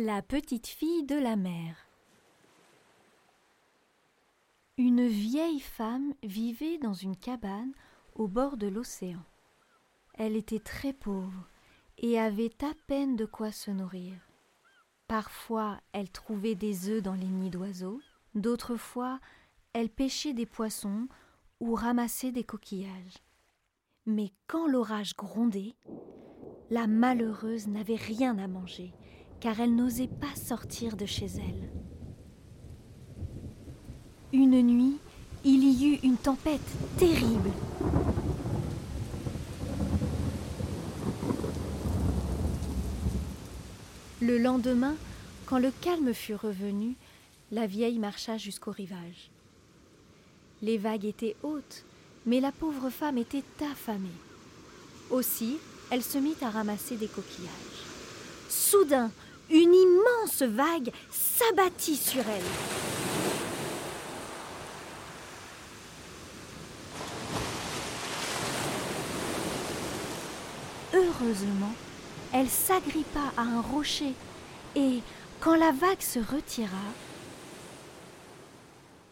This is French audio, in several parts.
La petite fille de la mer. Une vieille femme vivait dans une cabane au bord de l'océan. Elle était très pauvre et avait à peine de quoi se nourrir. Parfois elle trouvait des œufs dans les nids d'oiseaux, d'autres fois elle pêchait des poissons ou ramassait des coquillages. Mais quand l'orage grondait, la malheureuse n'avait rien à manger car elle n'osait pas sortir de chez elle. Une nuit, il y eut une tempête terrible. Le lendemain, quand le calme fut revenu, la vieille marcha jusqu'au rivage. Les vagues étaient hautes, mais la pauvre femme était affamée. Aussi, elle se mit à ramasser des coquillages. Soudain, une immense vague s'abattit sur elle. Heureusement, elle s'agrippa à un rocher et, quand la vague se retira,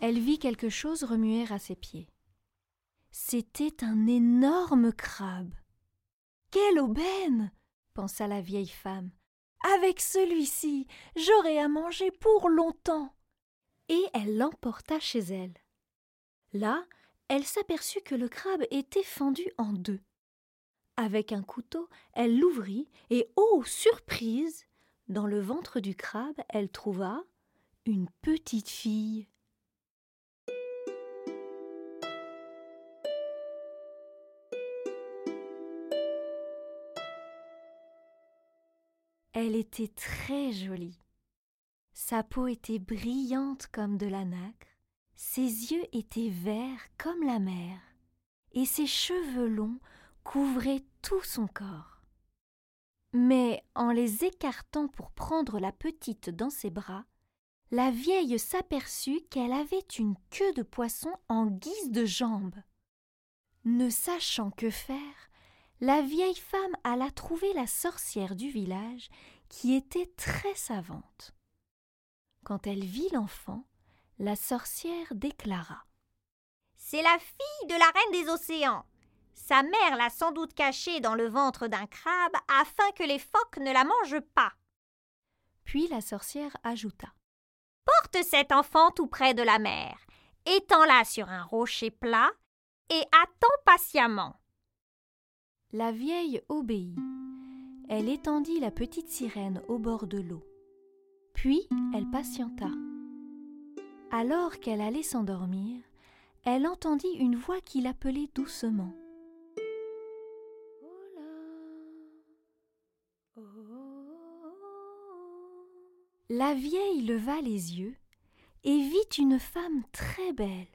elle vit quelque chose remuer à ses pieds. C'était un énorme crabe. Quelle aubaine pensa la vieille femme. Avec celui-ci, j'aurai à manger pour longtemps. Et elle l'emporta chez elle. Là, elle s'aperçut que le crabe était fendu en deux. Avec un couteau, elle l'ouvrit et, oh surprise, dans le ventre du crabe, elle trouva une petite fille. Elle était très jolie. Sa peau était brillante comme de la nacre, ses yeux étaient verts comme la mer, et ses cheveux longs couvraient tout son corps. Mais en les écartant pour prendre la petite dans ses bras, la vieille s'aperçut qu'elle avait une queue de poisson en guise de jambe. Ne sachant que faire, la vieille femme alla trouver la sorcière du village qui était très savante. Quand elle vit l'enfant, la sorcière déclara C'est la fille de la reine des océans. Sa mère l'a sans doute cachée dans le ventre d'un crabe afin que les phoques ne la mangent pas. Puis la sorcière ajouta Porte cet enfant tout près de la mer, étends-la sur un rocher plat et attends patiemment. La vieille obéit. Elle étendit la petite sirène au bord de l'eau. Puis elle patienta. Alors qu'elle allait s'endormir, elle entendit une voix qui l'appelait doucement. La vieille leva les yeux et vit une femme très belle.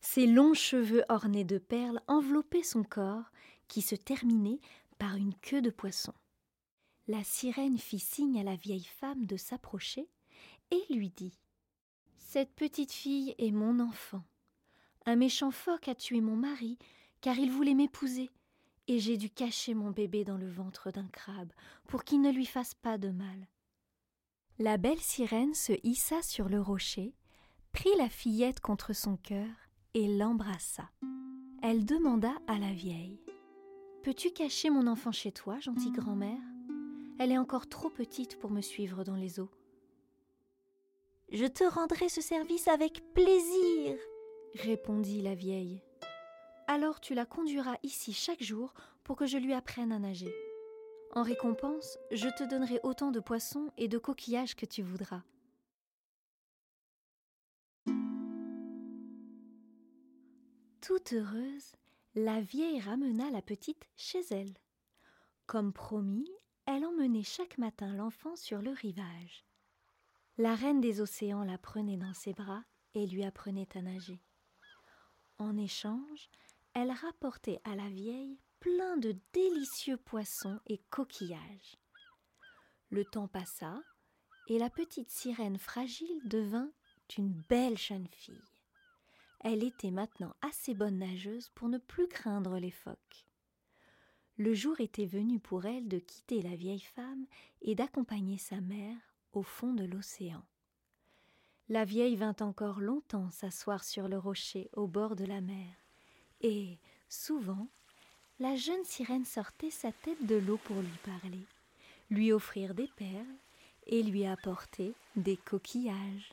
Ses longs cheveux ornés de perles enveloppaient son corps qui se terminait par une queue de poisson. La sirène fit signe à la vieille femme de s'approcher et lui dit Cette petite fille est mon enfant. Un méchant phoque a tué mon mari car il voulait m'épouser, et j'ai dû cacher mon bébé dans le ventre d'un crabe pour qu'il ne lui fasse pas de mal. La belle sirène se hissa sur le rocher, prit la fillette contre son cœur et l'embrassa. Elle demanda à la vieille Peux-tu cacher mon enfant chez toi, gentille grand-mère? Elle est encore trop petite pour me suivre dans les eaux. Je te rendrai ce service avec plaisir, répondit la vieille. Alors tu la conduiras ici chaque jour pour que je lui apprenne à nager. En récompense, je te donnerai autant de poissons et de coquillages que tu voudras. Toute heureuse, la vieille ramena la petite chez elle. Comme promis, elle emmenait chaque matin l'enfant sur le rivage. La reine des océans la prenait dans ses bras et lui apprenait à nager. En échange, elle rapportait à la vieille plein de délicieux poissons et coquillages. Le temps passa, et la petite sirène fragile devint une belle jeune fille. Elle était maintenant assez bonne nageuse pour ne plus craindre les phoques. Le jour était venu pour elle de quitter la vieille femme et d'accompagner sa mère au fond de l'océan. La vieille vint encore longtemps s'asseoir sur le rocher au bord de la mer, et, souvent, la jeune sirène sortait sa tête de l'eau pour lui parler, lui offrir des perles et lui apporter des coquillages.